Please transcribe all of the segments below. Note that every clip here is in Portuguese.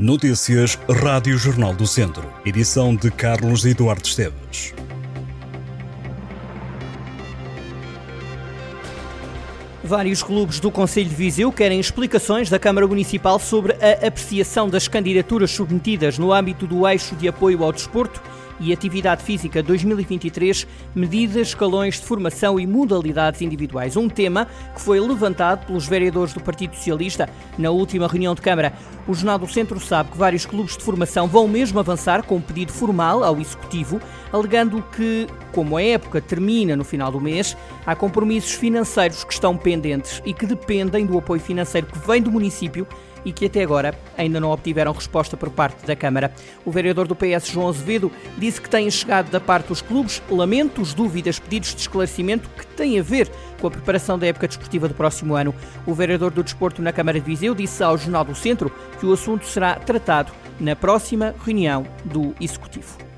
Notícias Rádio Jornal do Centro. Edição de Carlos Eduardo Esteves. Vários clubes do Conselho de Viseu querem explicações da Câmara Municipal sobre a apreciação das candidaturas submetidas no âmbito do eixo de apoio ao desporto e Atividade Física 2023, medidas, escalões de formação e modalidades individuais. Um tema que foi levantado pelos vereadores do Partido Socialista na última reunião de Câmara. O Jornal do Centro sabe que vários clubes de formação vão mesmo avançar com um pedido formal ao Executivo, alegando que, como a época termina no final do mês, há compromissos financeiros que estão pendentes e que dependem do apoio financeiro que vem do município e que até agora ainda não obtiveram resposta por parte da Câmara. O vereador do PS, João Azevedo, disse que têm chegado da parte dos clubes lamentos, dúvidas, pedidos de esclarecimento que têm a ver com a preparação da época desportiva do próximo ano. O vereador do Desporto na Câmara de Viseu disse ao Jornal do Centro que o assunto será tratado na próxima reunião do Executivo.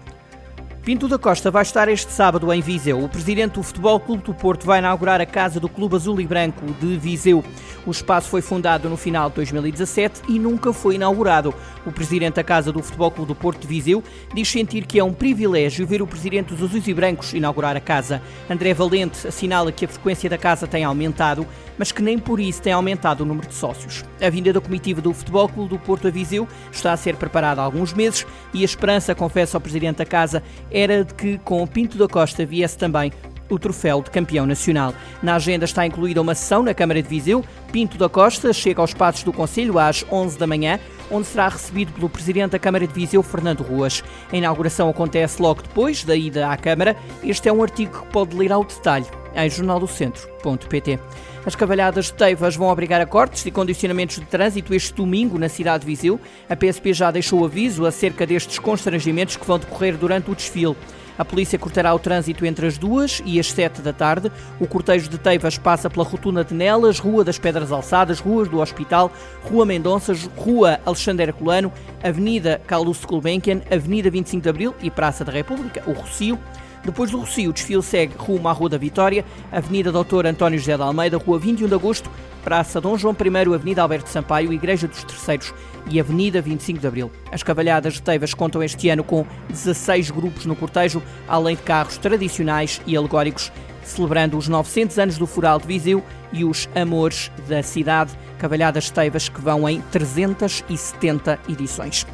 Pinto da Costa vai estar este sábado em Viseu. O presidente do Futebol Clube do Porto vai inaugurar a casa do Clube Azul e Branco de Viseu. O espaço foi fundado no final de 2017 e nunca foi inaugurado. O presidente da Casa do Futebol Clube do Porto de Viseu diz sentir que é um privilégio ver o presidente dos Azuis e Brancos inaugurar a casa. André Valente assinala que a frequência da casa tem aumentado, mas que nem por isso tem aumentado o número de sócios. A vinda da comitiva do Futebol Clube do Porto a Viseu está a ser preparada há alguns meses e a esperança, confessa ao presidente da casa, era de que com o Pinto da Costa viesse também o troféu de campeão nacional. Na agenda está incluída uma sessão na Câmara de Viseu. Pinto da Costa chega aos passos do Conselho às 11 da manhã, onde será recebido pelo Presidente da Câmara de Viseu, Fernando Ruas. A inauguração acontece logo depois da ida à Câmara. Este é um artigo que pode ler ao detalhe em jornaldocentro.pt. As cavalhadas de Teivas vão obrigar a cortes e condicionamentos de trânsito este domingo na cidade de Viseu. A PSP já deixou aviso acerca destes constrangimentos que vão decorrer durante o desfile. A polícia cortará o trânsito entre as duas e as sete da tarde. O cortejo de Teivas passa pela Rotunda de Nelas, Rua das Pedras Alçadas, Ruas do Hospital, Rua Mendonças, Rua Alexandre Herculano, Avenida Carlos Gulbenkian, Avenida 25 de Abril e Praça da República, o Rocio. Depois do Rocio, o desfile segue rumo à Rua da Vitória, Avenida Doutor António José de Almeida, Rua 21 de Agosto, Praça Dom João I, Avenida Alberto Sampaio, Igreja dos Terceiros e Avenida 25 de Abril. As cavalhadas de Teivas contam este ano com 16 grupos no cortejo, além de carros tradicionais e alegóricos, celebrando os 900 anos do Fural de Viseu e os Amores da Cidade, cavalhadas de Teivas que vão em 370 edições.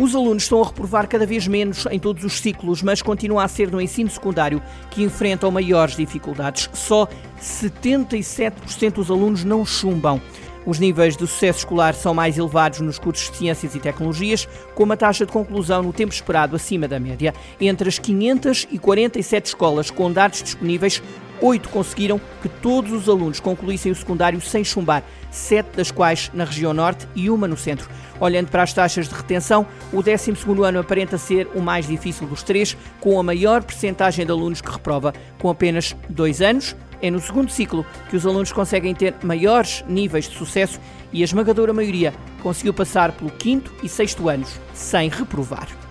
Os alunos estão a reprovar cada vez menos em todos os ciclos, mas continua a ser no ensino secundário que enfrentam maiores dificuldades. Só 77% dos alunos não chumbam. Os níveis de sucesso escolar são mais elevados nos cursos de Ciências e Tecnologias, com uma taxa de conclusão no tempo esperado acima da média. Entre as 547 escolas com dados disponíveis, oito conseguiram que todos os alunos concluíssem o secundário sem chumbar, sete das quais na região norte e uma no centro. Olhando para as taxas de retenção, o 12º ano aparenta ser o mais difícil dos três, com a maior percentagem de alunos que reprova, com apenas dois anos. É no segundo ciclo que os alunos conseguem ter maiores níveis de sucesso e a esmagadora maioria conseguiu passar pelo quinto e sexto anos sem reprovar.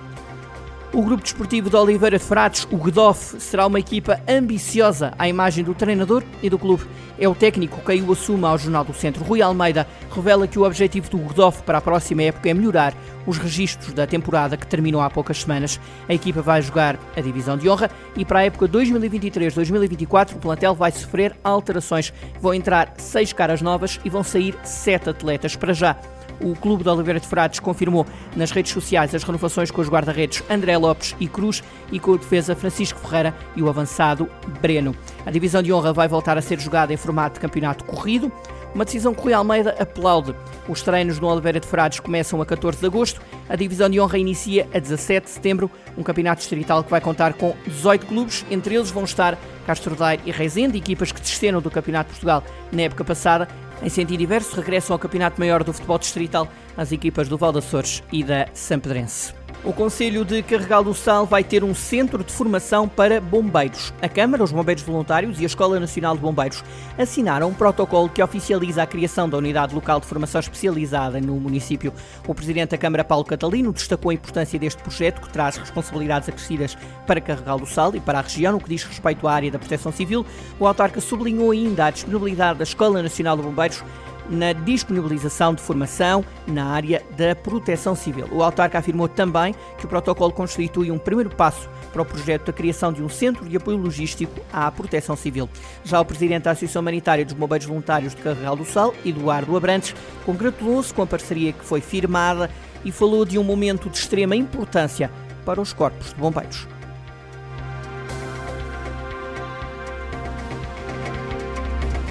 O grupo desportivo de Oliveira de Frades, o Gdoff, será uma equipa ambiciosa à imagem do treinador e do clube. É o técnico que o assume ao Jornal do Centro. Rui Almeida revela que o objetivo do Gdoff para a próxima época é melhorar os registros da temporada que terminou há poucas semanas. A equipa vai jogar a divisão de honra e para a época 2023-2024 o plantel vai sofrer alterações. Vão entrar seis caras novas e vão sair sete atletas para já. O Clube de Oliveira de Frades confirmou nas redes sociais as renovações com os guarda-redes André Lopes e Cruz e com o defesa Francisco Ferreira e o avançado Breno. A divisão de honra vai voltar a ser jogada em formato de campeonato corrido. Uma decisão que Rui Almeida aplaude. Os treinos no Oliveira de Frades começam a 14 de agosto. A divisão de honra inicia a 17 de setembro. Um campeonato distrital que vai contar com 18 clubes. Entre eles vão estar Castro Daire e Rezende, equipas que desceram do Campeonato de Portugal na época passada. Em sentido diverso, regressam ao Campeonato Maior do Futebol Distrital as equipas do Val Açores e da Sampedrense. O Conselho de Carregal do Sal vai ter um centro de formação para bombeiros. A Câmara, os Bombeiros Voluntários e a Escola Nacional de Bombeiros assinaram um protocolo que oficializa a criação da unidade local de formação especializada no município. O Presidente da Câmara, Paulo Catalino, destacou a importância deste projeto que traz responsabilidades acrescidas para Carregal do Sal e para a região no que diz respeito à área da proteção civil. O autarca sublinhou ainda a disponibilidade da Escola Nacional de Bombeiros na disponibilização de formação na área da proteção civil. O autarca afirmou também que o protocolo constitui um primeiro passo para o projeto da criação de um centro de apoio logístico à proteção civil. Já o presidente da Associação Humanitária dos Bombeiros Voluntários de Carregal do Sal, Eduardo Abrantes, congratulou-se com a parceria que foi firmada e falou de um momento de extrema importância para os corpos de bombeiros.